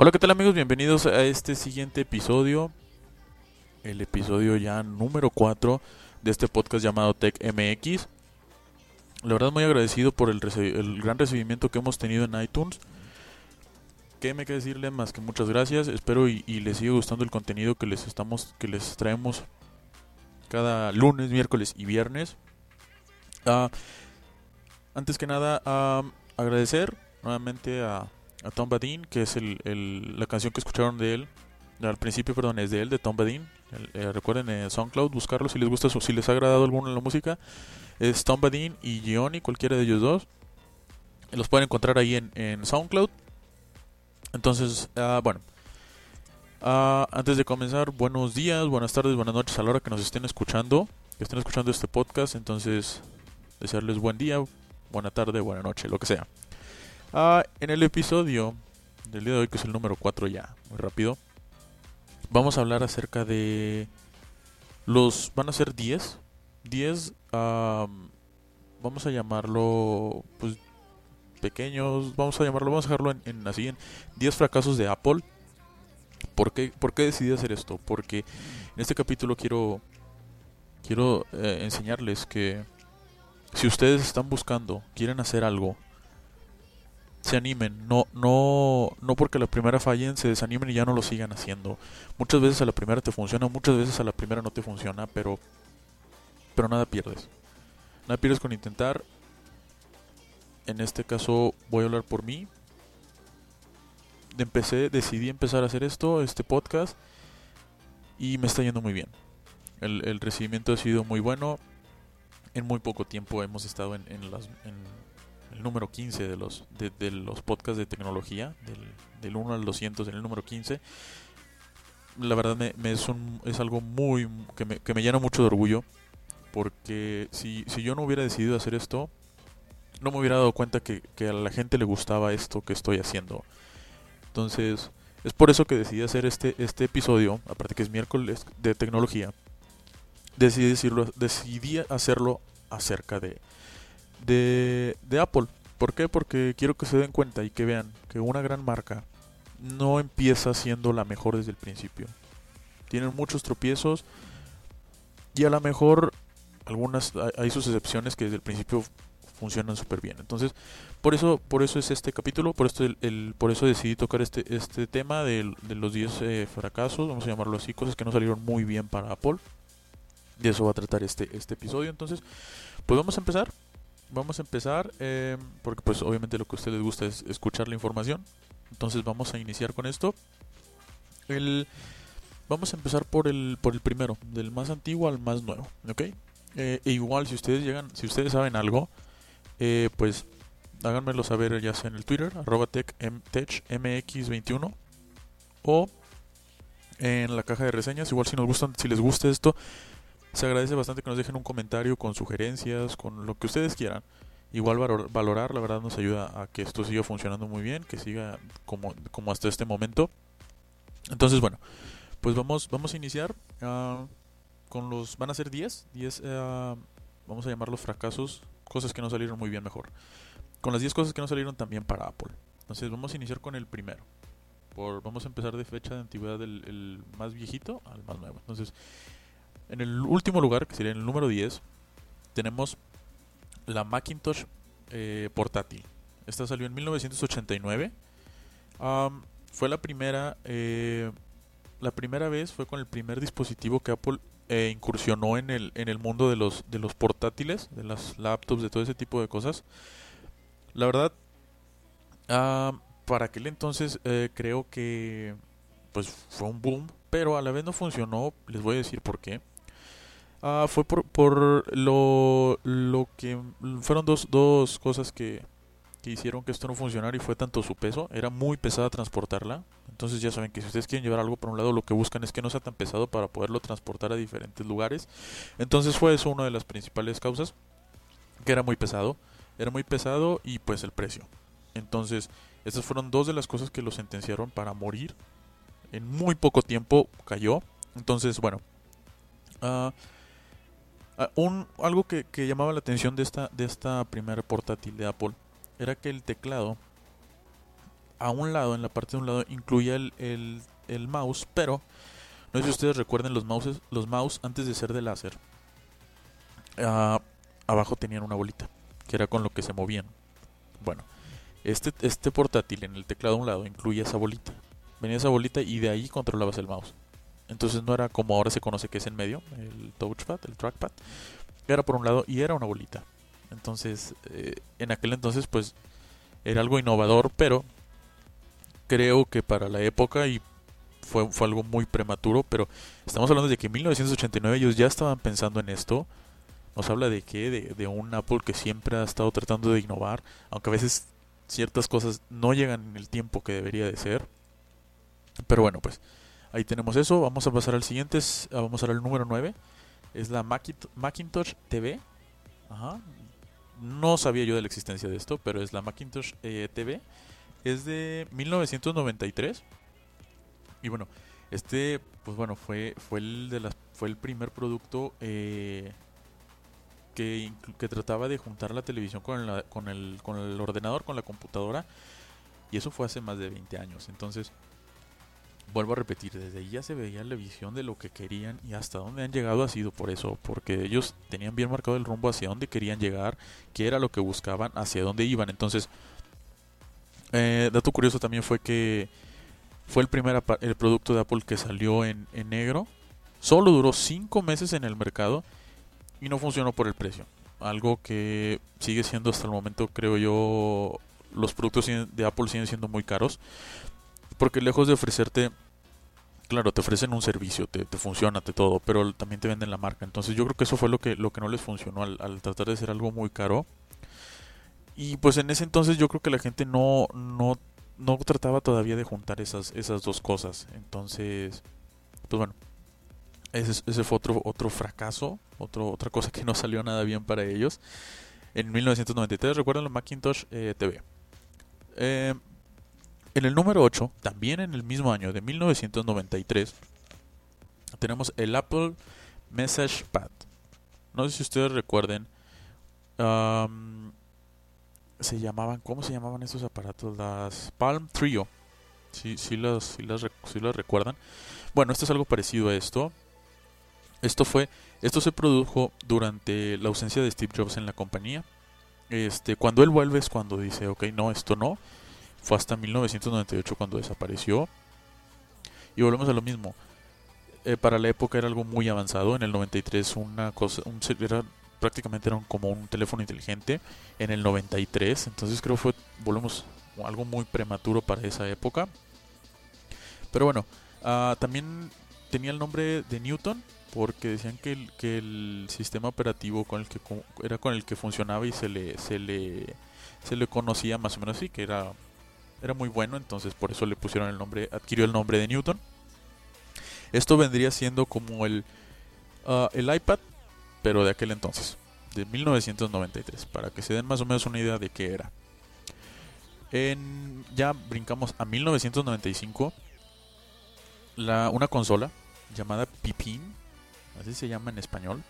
Hola, ¿qué tal amigos? Bienvenidos a este siguiente episodio, el episodio ya número 4 de este podcast llamado Tech MX. La verdad muy agradecido por el, el gran recibimiento que hemos tenido en iTunes. ¿Qué me queda decirle más que muchas gracias? Espero y, les siga gustando el contenido que les estamos, que les traemos cada lunes, miércoles y viernes. Ah, antes que nada, ah, agradecer nuevamente a, Tom Badin, que es el, la canción que escucharon de él. Al principio, perdón, es de él, de Tom Badin. Eh, recuerden en SoundCloud buscarlo si les gusta, su- si les ha agradado alguna la música. Es Tom Badin y Gioni, cualquiera de ellos dos. Los pueden encontrar ahí en SoundCloud. Entonces, ah, bueno. Ah, antes de comenzar, buenos días, buenas tardes, buenas noches a la hora que nos estén escuchando. Que estén escuchando este podcast. Entonces, desearles buen día, buena tarde, buena noche, lo que sea. Ah, en el episodio del día de hoy, que es el número 4 ya, muy rápido, vamos a hablar acerca de los... van a ser 10. 10, am, vamos a llamarlo, pues, pequeños, vamos a llamarlo, vamos a dejarlo en, así, en 10 fracasos de Apple. ¿Por qué, ¿Por qué decidí hacer esto? Porque en este capítulo quiero, quiero eh, enseñarles que si ustedes están buscando, quieren hacer algo, se animen, no, no, no porque la primera fallen, se desanimen y ya no lo sigan haciendo. Muchas veces a la primera te funciona, muchas veces a la primera no te funciona, pero, pero nada pierdes. Nada pierdes con intentar. En este caso voy a hablar por mí. Empecé, decidí empezar a hacer esto, este podcast, y me está yendo muy bien. El, recibimiento ha sido muy bueno. En muy poco tiempo hemos estado en, en las, en el número 15 de los, de, los podcasts de tecnología, del, del 1 al 200 en el número 15. La verdad me, me es, es algo muy que me, que me llena mucho de orgullo, porque si, si yo no hubiera decidido hacer esto, no me hubiera dado cuenta que, que a la gente le gustaba esto que estoy haciendo. Entonces, es por eso que decidí hacer este, este episodio, aparte que es miércoles de tecnología, decidí, decirlo, decidí hacerlo acerca de, de, de Apple. ¿Por qué? Porque quiero que se den cuenta y que vean que una gran marca no empieza siendo la mejor desde el principio. Tienen muchos tropiezos y a lo mejor algunas hay- hay sus excepciones que desde el principio funcionan súper bien. Entonces, por eso por eso es este capítulo, por esto el, el- por eso decidí tocar este este tema del- de, los 10 eh, fracasos, vamos a llamarlo así, cosas que no salieron muy bien para Apple. De eso va a tratar este este episodio. Entonces, pues vamos a empezar. Vamos a empezar eh, porque pues obviamente lo que a ustedes gusta es escuchar la información. Entonces vamos a iniciar con esto. El, vamos a empezar por el, por el primero, del más antiguo al más nuevo, ¿ok? Eh, e igual si ustedes llegan, si ustedes saben algo, eh, pues háganmelo saber ya sea en el Twitter, arroba tech, em- techmx21 o en la caja de reseñas. Igual si nos gustan, si les gusta esto, se agradece bastante que nos dejen un comentario con sugerencias, con lo que ustedes quieran. Igual valor- valorar, la verdad nos ayuda a que esto siga funcionando muy bien, que siga como, como hasta este momento. Entonces, bueno, pues vamos, vamos a iniciar ah, con los... Van a ser 10, 10 ah, vamos a llamarlos fracasos, cosas que no salieron muy bien mejor. Con las 10 cosas que no salieron también para Apple. Entonces vamos a iniciar con el primero. Por, vamos a empezar de fecha de antigüedad del el más viejito al más nuevo. Entonces, en el último lugar, que sería el número 10, tenemos la Macintosh eh, portátil. Esta salió en 1989. Am, fue la primera, eh, la primera vez fue con el primer dispositivo que Apple eh, incursionó en el, en el mundo de los, de los portátiles, de las laptops, de todo ese tipo de cosas. La verdad, ah, para aquel entonces eh, creo que pues fue un boom pero a la vez no funcionó, les voy a decir por qué. Ah, fue por, por lo, lo que fueron dos, dos cosas que, que hicieron que esto no funcionara y fue tanto su peso, era muy pesada transportarla. Entonces ya saben que si ustedes quieren llevar algo por un lado, lo que buscan es que no sea tan pesado para poderlo transportar a diferentes lugares. Entonces fue eso una de las principales causas, que era muy pesado, era muy pesado y pues el precio. Entonces, estas fueron dos de las cosas que lo sentenciaron para morir. En muy poco tiempo cayó. Entonces, bueno. ah, ah, un, algo que, que llamaba la atención de esta, de esta primera portátil de Apple era que el teclado a un lado, en la parte de un lado, incluía el, el, el mouse, pero no sé si ustedes recuerden los mouses, los mouse antes de ser de láser. ah, abajo tenían una bolita, que era con lo que se movían. Bueno, este, este portátil en el teclado a un lado incluía esa bolita. Venía esa bolita y de ahí controlabas el mouse. Entonces no era como ahora se conoce que es en medio, el touchpad, el trackpad. Era por un lado y era una bolita. Entonces, eh, en aquel entonces, pues, era algo innovador, pero creo que para la época y fue, fue algo muy prematuro, pero estamos hablando de que en 1989 ellos ya estaban pensando en esto. Nos habla de que de, de un Apple que siempre ha estado tratando de innovar, aunque a veces ciertas cosas no llegan en el tiempo que debería de ser. Pero bueno, pues ahí tenemos eso. Vamos a pasar al siguiente, ah, vamos a al número 9. Es la Macint- Macintosh TV. Ajá. No sabía yo de la existencia de esto, pero es la Macintosh eh, TV. Es de 1993. Y bueno, este, pues bueno, fue, fue el de las, fue el primer producto eh, que, que trataba de juntar la televisión con, la- con, el, con el ordenador, con la computadora. Y eso fue hace más de 20 años. Entonces, vuelvo a repetir, desde ahí ya se veía la visión de lo que querían y hasta dónde han llegado ha sido por eso, porque ellos tenían bien marcado el rumbo hacia dónde querían llegar, qué era lo que buscaban, hacia dónde iban. Entonces, eh, dato curioso también fue que fue el primer el producto de Apple que salió en, en negro. Solo duró 5 meses en el mercado y no funcionó por el precio. Algo que sigue siendo hasta el momento, creo yo, los productos de Apple siguen siendo muy caros. Porque lejos de ofrecerte, claro, te ofrecen un servicio, te, te funciona, te todo, pero también te venden la marca. Entonces yo creo que eso fue lo que, lo que no les funcionó al, al tratar de ser algo muy caro. Y pues en ese entonces yo creo que la gente no, no, no trataba todavía de juntar esas, esas dos cosas. Entonces, pues bueno, ese, ese fue otro, otro fracaso, otro, otra cosa que no salió nada bien para ellos. En 1993, recuerdan la Macintosh TV. Eh, en el número 8, también en el mismo año de 1993, tenemos el Apple Message Pad. No sé si ustedes recuerden. se llamaban, ¿cómo se llamaban estos aparatos? Las Palm Trio. Si sí, sí las recuerdan. Bueno, esto es algo parecido a esto. Esto fue, esto se produjo durante la ausencia de Steve Jobs en la compañía. Este, cuando él vuelve es cuando dice, ok, no, esto no. Fue hasta 1998 cuando desapareció. Y volvemos a lo mismo. Eh, para la época era algo muy avanzado. En el 93 una cosa, un, era, prácticamente era como un teléfono inteligente. En el 93, entonces creo fue, volvemos, algo muy prematuro para esa época. Pero bueno, ah, también tenía el nombre de Newton porque decían que el, que el sistema operativo con el que era con el que funcionaba y se le se le se le conocía más o menos así que era era muy bueno entonces por eso le pusieron el nombre adquirió el nombre de Newton esto vendría siendo como el ah, el iPad pero de aquel entonces de 1993 para que se den más o menos una idea de qué era en, ya brincamos a 1995 la, una consola llamada Pipin así se llama en español.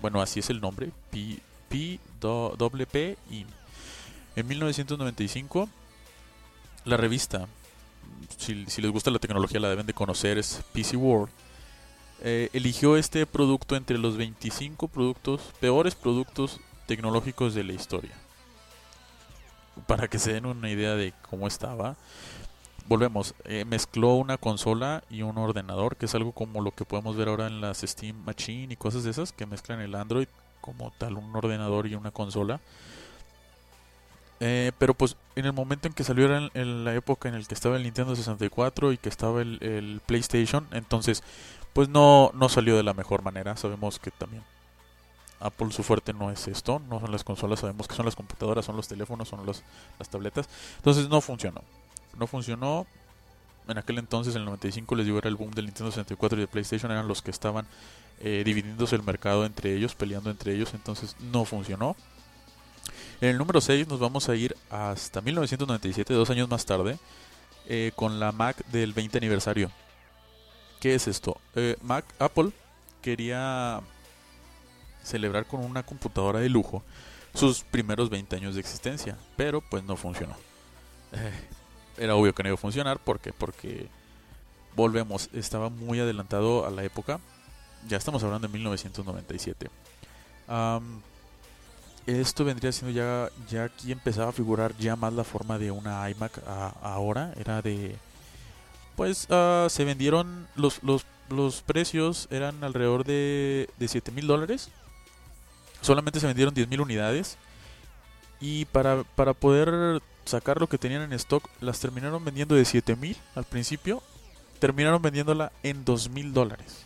Bueno, así es el nombre, P, P do- doble P I. En 1995, la revista, si, les gusta la tecnología la deben de conocer, es PC World, eh, eligió este producto entre los 25 productos, peores productos tecnológicos de la historia. Para que se den una idea de cómo estaba volvemos, eh, mezcló una consola y un ordenador, que es algo como lo que podemos ver ahora en las Steam Machine y cosas de esas, que mezclan el Android como tal, un ordenador y una consola. Eh, pero pues en el momento en que salió era en, la época en el que estaba el Nintendo 64 y que estaba el, PlayStation, entonces pues no, no salió de la mejor manera. Sabemos que también Apple su fuerte no es esto, no son las consolas, sabemos que son las computadoras, son los teléfonos, son las tabletas. Entonces no funcionó. No funcionó. En aquel entonces, en el 95, les digo, era el boom del Nintendo 64 y de PlayStation, eran los que estaban eh, dividiéndose el mercado entre ellos, peleando entre ellos, entonces no funcionó. En el número 6 nos vamos a ir hasta 1997, dos años más tarde, eh, con la Mac del 20 aniversario. ¿Qué es esto? Eh, Mac, Apple quería celebrar con una computadora de lujo sus primeros 20 años de existencia, pero pues no funcionó. Eh, era obvio que no iba a funcionar, ¿por qué? Porque volvemos, estaba muy adelantado a la época, ya estamos hablando de 1997. Am, esto vendría siendo ya, ya aquí empezaba a figurar ya más la forma de una iMac ahora, era de, pues ah, se vendieron los, los, los precios eran alrededor de, de 7 mil dólares. Solamente se vendieron 10.000 unidades. Y para, para poder sacar lo que tenían en stock las terminaron vendiendo de 7.000 al principio terminaron vendiéndola en 2.000 dólares.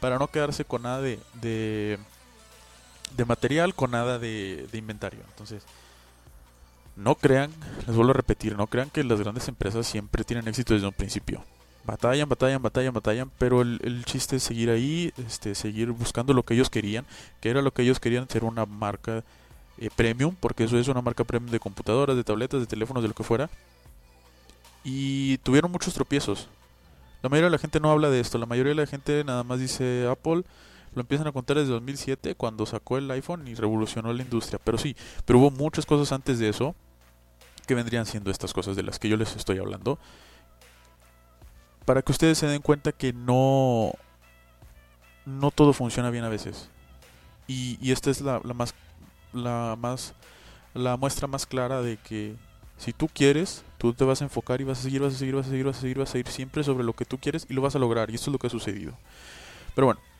Para no quedarse con nada de, de, de material con nada de, de inventario entonces no crean les vuelvo a repetir no crean que las grandes empresas siempre tienen éxito desde un principio batallan, batallan, batallan, batallan, pero el, el chiste es seguir ahí, este, seguir buscando lo que ellos querían, que era lo que ellos querían ser una marca eh, premium, porque eso es una marca premium de computadoras, de tabletas, de teléfonos, de lo que fuera. Y tuvieron muchos tropiezos. La mayoría de la gente no habla de esto, la mayoría de la gente nada más dice Apple, lo empiezan a contar desde 2007 cuando sacó el iPhone y revolucionó la industria, pero sí, pero hubo muchas cosas antes de eso que vendrían siendo estas cosas de las que yo les estoy hablando. Para que ustedes se den cuenta que no no todo funciona bien a veces. Y, y esta es la, la más la más la muestra más clara de que si tú quieres tú te vas a enfocar y vas a seguir vas a seguir vas a seguir vas a seguir vas a ir siempre sobre lo que tú quieres y lo vas a lograr. Y esto es lo que ha sucedido. Pero bueno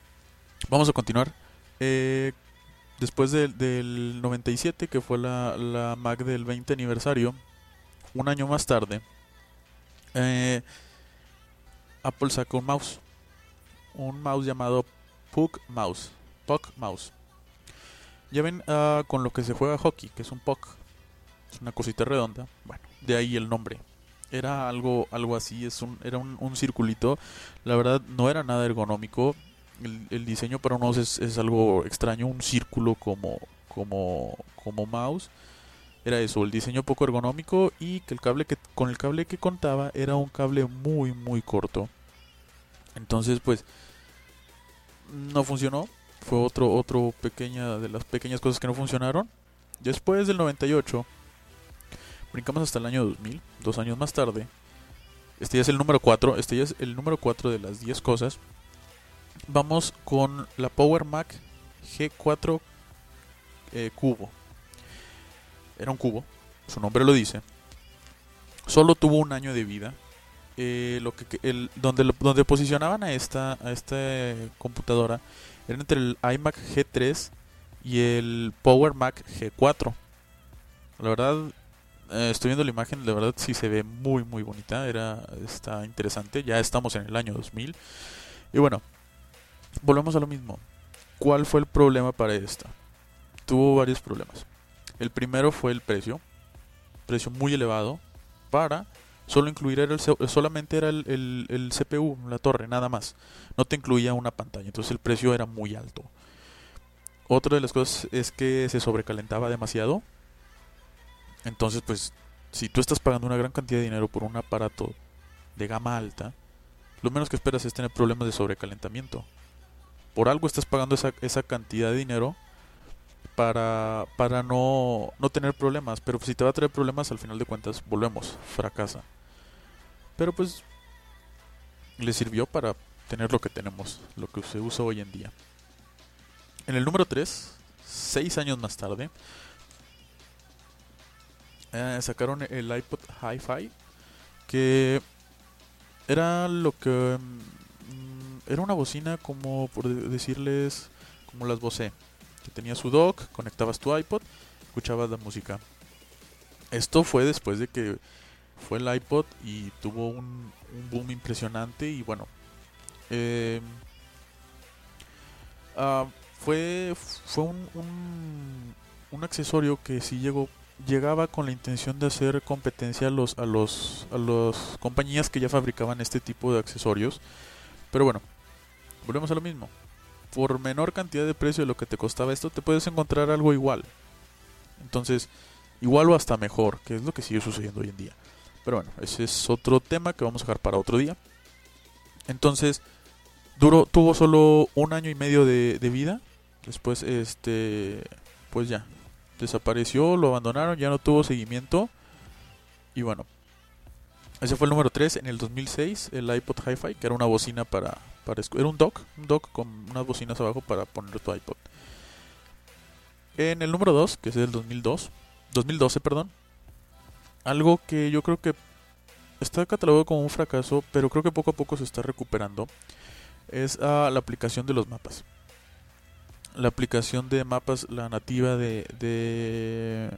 vamos a continuar Eh, después del- del 97 que fue la, la Mac del 20 aniversario un año más tarde eh, Apple sacó un mouse. Un mouse llamado Puck Mouse. Puck Mouse. Ya ven ah, con lo que se juega hockey, que es un puck. Es una cosita redonda. Bueno, de ahí el nombre. Era algo, algo así, es un, era un, un circulito. La verdad no era nada ergonómico. El, diseño para un mouse es, es algo extraño, un círculo como, como, como mouse. Era eso, el diseño poco ergonómico y que el cable que con el cable que contaba era un cable muy muy corto. Entonces, pues no funcionó. Fue otro otro pequeña de las pequeñas cosas que no funcionaron. Después del 98 brincamos hasta el año 2000, dos años más tarde. Este ya es el número 4, este ya es el número 4 de las 10 cosas. Vamos con la Power Mac G4 eh, Cubo. Era un cubo, su nombre lo dice. Solo tuvo un año de vida. Eh, lo que, el, donde, donde posicionaban a esta, a esta computadora era entre el iMac G3 y el Power Mac G4. La verdad, eh, estoy viendo la imagen, la verdad sí se ve muy muy bonita, era está interesante. Ya estamos en el año 2000. Y bueno, volvemos a lo mismo. ¿Cuál fue el problema para esta? Tuvo varios problemas. El primero fue el precio, precio muy elevado para solo incluir era el solamente era el, el- el CPU, la torre, nada más. No te incluía una pantalla, entonces el precio era muy alto. Otra de las cosas es que se sobrecalentaba demasiado. Entonces, pues, si tú estás pagando una gran cantidad de dinero por un aparato de gama alta, lo menos que esperas es tener problemas de sobrecalentamiento. Por algo estás pagando esa, esa cantidad de dinero para, para no, no tener problemas. Pero si te va a traer problemas, al final de cuentas, volvemos, fracasa. Pero pues le sirvió para tener lo que tenemos, lo que se usa hoy en día. En el número 3, seis años más tarde, eh, sacaron el iPod Hi-Fi, que era lo que... era una bocina como, por de- decirles, como las Bose que tenía su dock, conectabas tu iPod, escuchabas la música. Esto fue después de que fue el iPod y tuvo un, boom impresionante y bueno, eh, ah, fue, fue un, un, accesorio que sí llegó llegaba con la intención de hacer competencia a los a los a las compañías que ya fabricaban este tipo de accesorios pero bueno volvemos a lo mismo. Por menor cantidad de precio de lo que te costaba esto te puedes encontrar algo igual. Entonces igual o hasta mejor que es lo que sigue sucediendo hoy en día. Pero bueno ese es otro tema que vamos a dejar para otro día. Entonces duró tuvo solo un año y medio de, de vida. Después este pues ya desapareció, lo abandonaron, ya no tuvo seguimiento. Y bueno, ese fue el número 3 en el 2006, el iPod Hi-Fi, que era una bocina para, era un dock, un dock con unas bocinas abajo para poner tu iPod. En el número 2, que es el 2002, 2012, perdón, algo que yo creo que está catalogado como un fracaso, pero creo que poco a poco se está recuperando, es uh, la aplicación de los mapas la aplicación de mapas, la nativa de de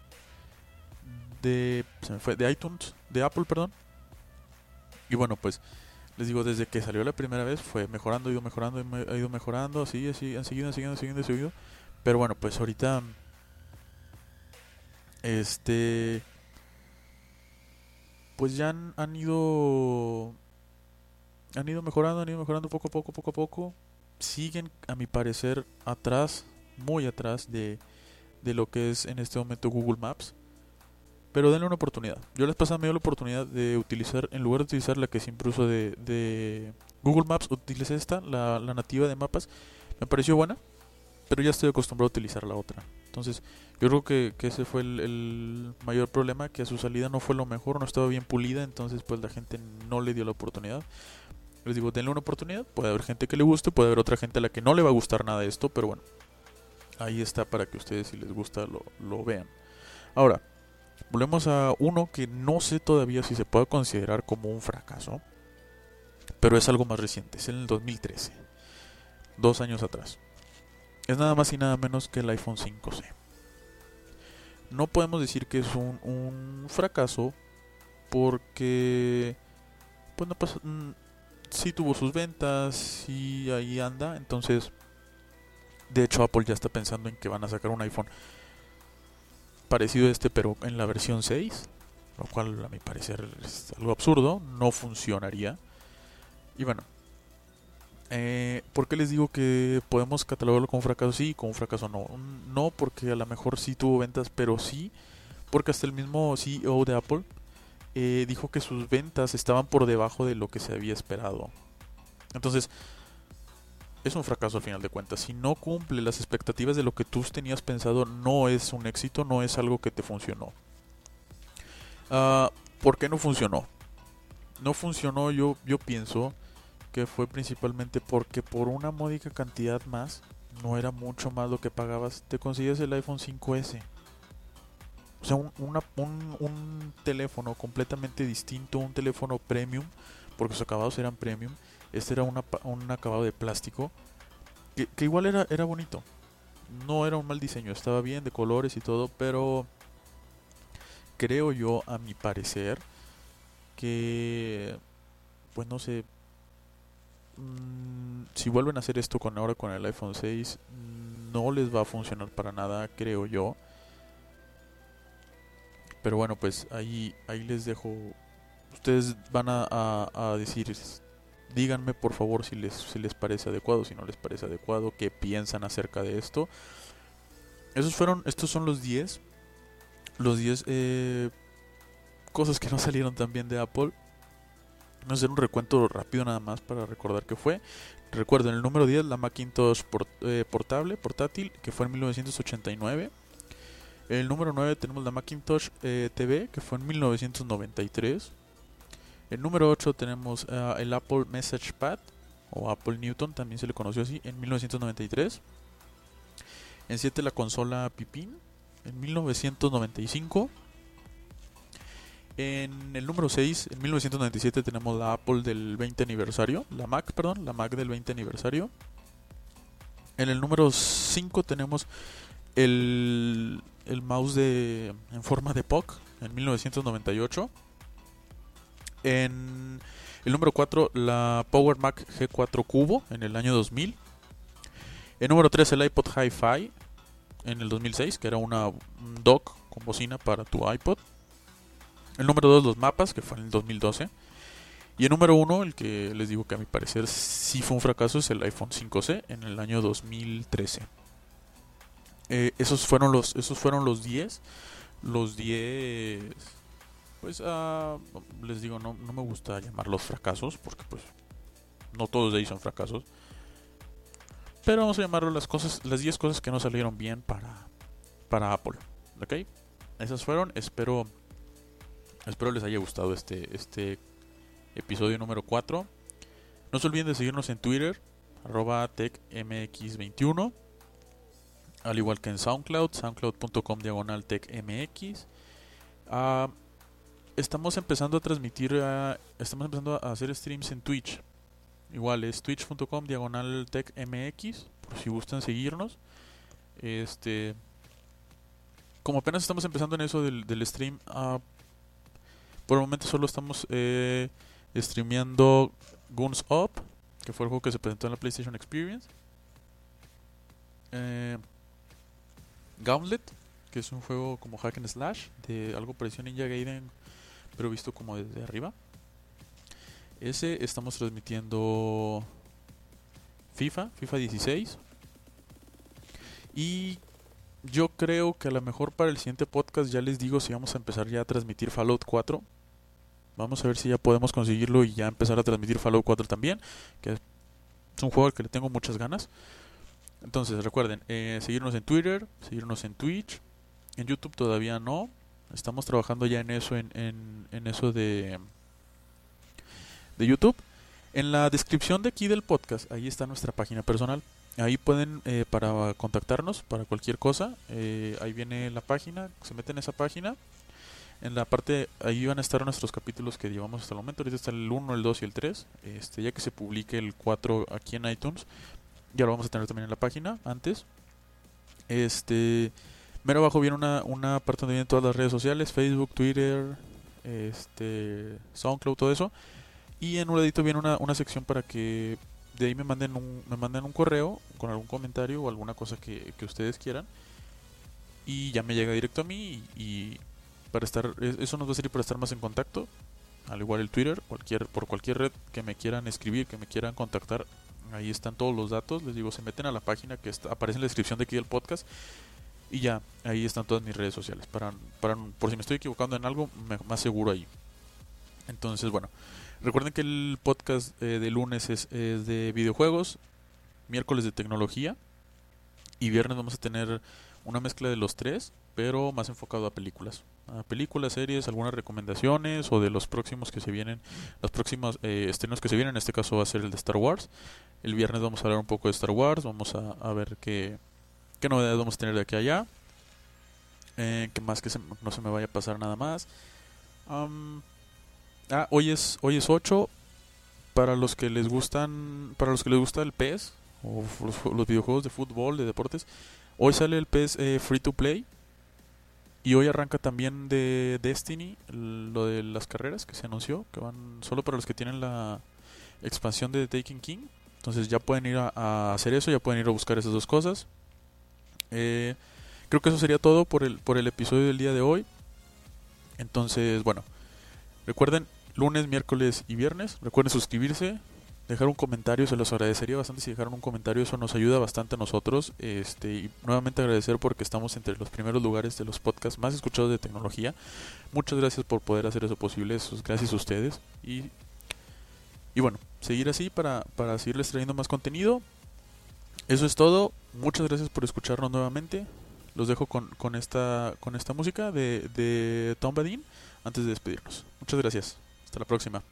de, se me fue, de iTunes, de Apple, perdón. Y bueno, pues les digo, desde que salió la primera vez fue mejorando, ha ido mejorando, ha ido mejorando, así, así, han seguido, han seguido, han seguido, han seguido. Pero bueno, pues ahorita este pues ya han, han ido han ido mejorando, han ido mejorando poco a poco, poco a poco siguen, a mi parecer, atrás, muy atrás de, de lo que es en este momento Google Maps. Pero denle una oportunidad. Yo les pasé a mí la oportunidad de utilizar, en lugar de utilizar la que siempre uso de, Google Maps, utilicé esta, la, nativa de mapas. Me pareció buena, pero ya estoy acostumbrado a utilizar la otra. Entonces, yo creo que, que ese fue el, el, mayor problema, que a su salida no fue lo mejor, no estaba bien pulida, entonces pues la gente no le dio la oportunidad. Les digo, denle una oportunidad. Puede haber gente que le guste, puede haber otra gente a la que no le va a gustar nada esto, pero bueno, ahí está para que ustedes, si les gusta, lo, lo vean. Ahora, volvemos a uno que no sé todavía si se puede considerar como un fracaso, pero es algo más reciente, es en el 2013, dos años atrás. Es nada más y nada menos que el iPhone 5C. No podemos decir que es un, fracaso porque pues no pasa, sí tuvo sus ventas, y ahí anda. Entonces, de hecho, Apple ya está pensando en que van a sacar un iPhone parecido a este, pero en la versión 6. Lo cual, a mi parecer, es algo absurdo. No funcionaría. Y bueno, eh, ¿por qué les digo que podemos catalogarlo como un fracaso? Sí, como un fracaso no. No porque a lo mejor sí tuvo ventas, pero sí porque hasta el mismo CEO de Apple eh, dijo que sus ventas estaban por debajo de lo que se había esperado. Entonces, es un fracaso al final de cuentas. Si no cumple las expectativas de lo que tú tenías pensado, no es un éxito, no es algo que te funcionó. Uh, ¿Por qué no funcionó? No funcionó, yo, yo pienso que fue principalmente porque por una módica cantidad más, no era mucho más lo que pagabas, te consigues el iPhone 5S o sea, un, teléfono completamente distinto, un teléfono premium, porque sus acabados eran premium. Este era una, un acabado de plástico, que, igual era, era bonito. No era un mal diseño, estaba bien de colores y todo, pero creo yo, a mi parecer, que, pues no sé, mmm, si vuelven a hacer esto con ahora con el iPhone 6, no les va a funcionar para nada, creo yo. Pero bueno, pues ahí, ahí les dejo. Ustedes van a, a, decir, díganme por favor si les, si les parece adecuado, si no les parece adecuado, qué piensan acerca de esto. Esos fueron, estos son los 10. Los 10 eh, cosas que no salieron tan bien de Apple. Vamos a hacer un recuento rápido nada más para recordar qué fue. Recuerden, el número 10, la Macintosh eh, portable, portátil, que fue en 1989. El número 9 tenemos la Macintosh eh, TV, que fue en 1993. El número 8 tenemos uh, el Apple Message Pad, o Apple Newton, también se le conoció así, en 1993. En 7 la consola Pipin, en 1995. En el número 6, en 1997, tenemos la Apple del 20 aniversario, la Mac, perdón, la Mac del 20 aniversario. En el número 5 tenemos el, el mouse de, en forma de POC, en 1998. En el número 4, la Power Mac G4 Cubo en el año 2000. El número 3, el iPod Hi-Fi en el 2006, que era una un dock con bocina para tu iPod. El número 2, los mapas, que fue en el 2012. Y el número 1, el que les digo que a mi parecer sí fue un fracaso, es el iPhone 5C en el año 2013. Eh, esos fueron los esos fueron los 10 los 10 pues ah, les digo no, no me gusta llamarlos fracasos porque pues no todos de ahí son fracasos. Pero vamos a llamarlo las cosas las 10 cosas que no salieron bien para para Apple ok esas fueron. Espero espero les haya gustado este este episodio número 4 no se olviden de seguirnos en Twitter arroba techmx21 al igual que en SoundCloud, soundcloud.com diagonal techmx. Ah, estamos empezando a transmitir, ah, estamos empezando a hacer streams en Twitch. Igual es twitch.com diagonal techmx, por si gustan seguirnos. Este, como apenas estamos empezando en eso del, del stream, ah, por el momento solo estamos eh, streameando Guns Up, que fue el juego que se presentó en la PlayStation Experience. Eh, Gauntlet, que es un juego como hack and slash, de algo parecido a Ninja Gaiden, pero visto como desde arriba. Ese estamos transmitiendo FIFA, FIFA 16. Y yo creo que a lo mejor para el siguiente podcast ya les digo si vamos a empezar ya a transmitir Fallout 4. Vamos a ver si ya podemos conseguirlo y ya empezar a transmitir Fallout 4 también, que es un juego al que le tengo muchas ganas. Entonces recuerden, eh, seguirnos en Twitter, seguirnos en Twitch, en YouTube todavía no. Estamos trabajando ya en eso, en, en, eso de, de YouTube. En la descripción de aquí del podcast, ahí está nuestra página personal. Ahí pueden, eh, para contactarnos, para cualquier cosa, eh, ahí viene la página, se meten en esa página. En la parte, ahí van a estar nuestros capítulos que llevamos hasta el momento. Ahorita está el 1, el 2 y el 3. Este, ya que se publique el 4 aquí en iTunes, ya lo vamos a tener también en la página antes. Este, mero abajo viene una, una parte donde vienen todas las redes sociales, Facebook, Twitter, este, SoundCloud, todo eso. Y en un ladito viene una, una sección para que de ahí me manden un, me manden un correo con algún comentario o alguna cosa que, que ustedes quieran. Y ya me llega directo a mí y, para estar, eso nos va a servir para estar más en contacto. Al igual el Twitter, cualquier, por cualquier red que me quieran escribir, que me quieran contactar, Ahí están todos los datos. Les digo, se meten a la página que aparece en la descripción de aquí del podcast. Y ya, ahí están todas mis redes sociales. Para, para por si me estoy equivocando en algo, más seguro ahí. Entonces, bueno, recuerden que el podcast eh, de lunes es, es de videojuegos, miércoles de tecnología y viernes vamos a tener una mezcla de los tres, pero más enfocado a películas a películas, series, algunas recomendaciones o de los próximos que se vienen, los próximos eh, estrenos que se vienen, en este caso va a ser el de Star Wars. El viernes vamos a hablar un poco de Star Wars, vamos a, ver qué, qué novedades vamos a tener de aquí allá. Eh, que más que no se me vaya a pasar nada más. ah, hoy es hoy es 8 para los que les gustan para los que les gusta el PES o los, videojuegos de fútbol, de deportes. Hoy sale el PES eh, Free to Play y hoy arranca también de Destiny, lo de las carreras que se anunció, que van solo para los que tienen la expansión de The Taking King. Entonces ya pueden ir a, hacer eso, ya pueden ir a buscar esas dos cosas. Eh, creo que eso sería todo por el, por el episodio del día de hoy. Entonces, bueno, recuerden lunes, miércoles y viernes. Recuerden suscribirse, dejar un comentario, se los agradecería bastante si dejaron un comentario, eso nos ayuda bastante a nosotros. Este, y nuevamente agradecer porque estamos entre los primeros lugares de los podcasts más escuchados de tecnología. Muchas gracias por poder hacer eso posible, gracias a ustedes. Y, y bueno, seguir así para, para seguirles trayendo más contenido. Eso es todo, muchas gracias por escucharnos nuevamente. Los dejo con, con, esta, con esta música de, de Tom Badin antes de despedirnos. Muchas gracias. Hasta la próxima.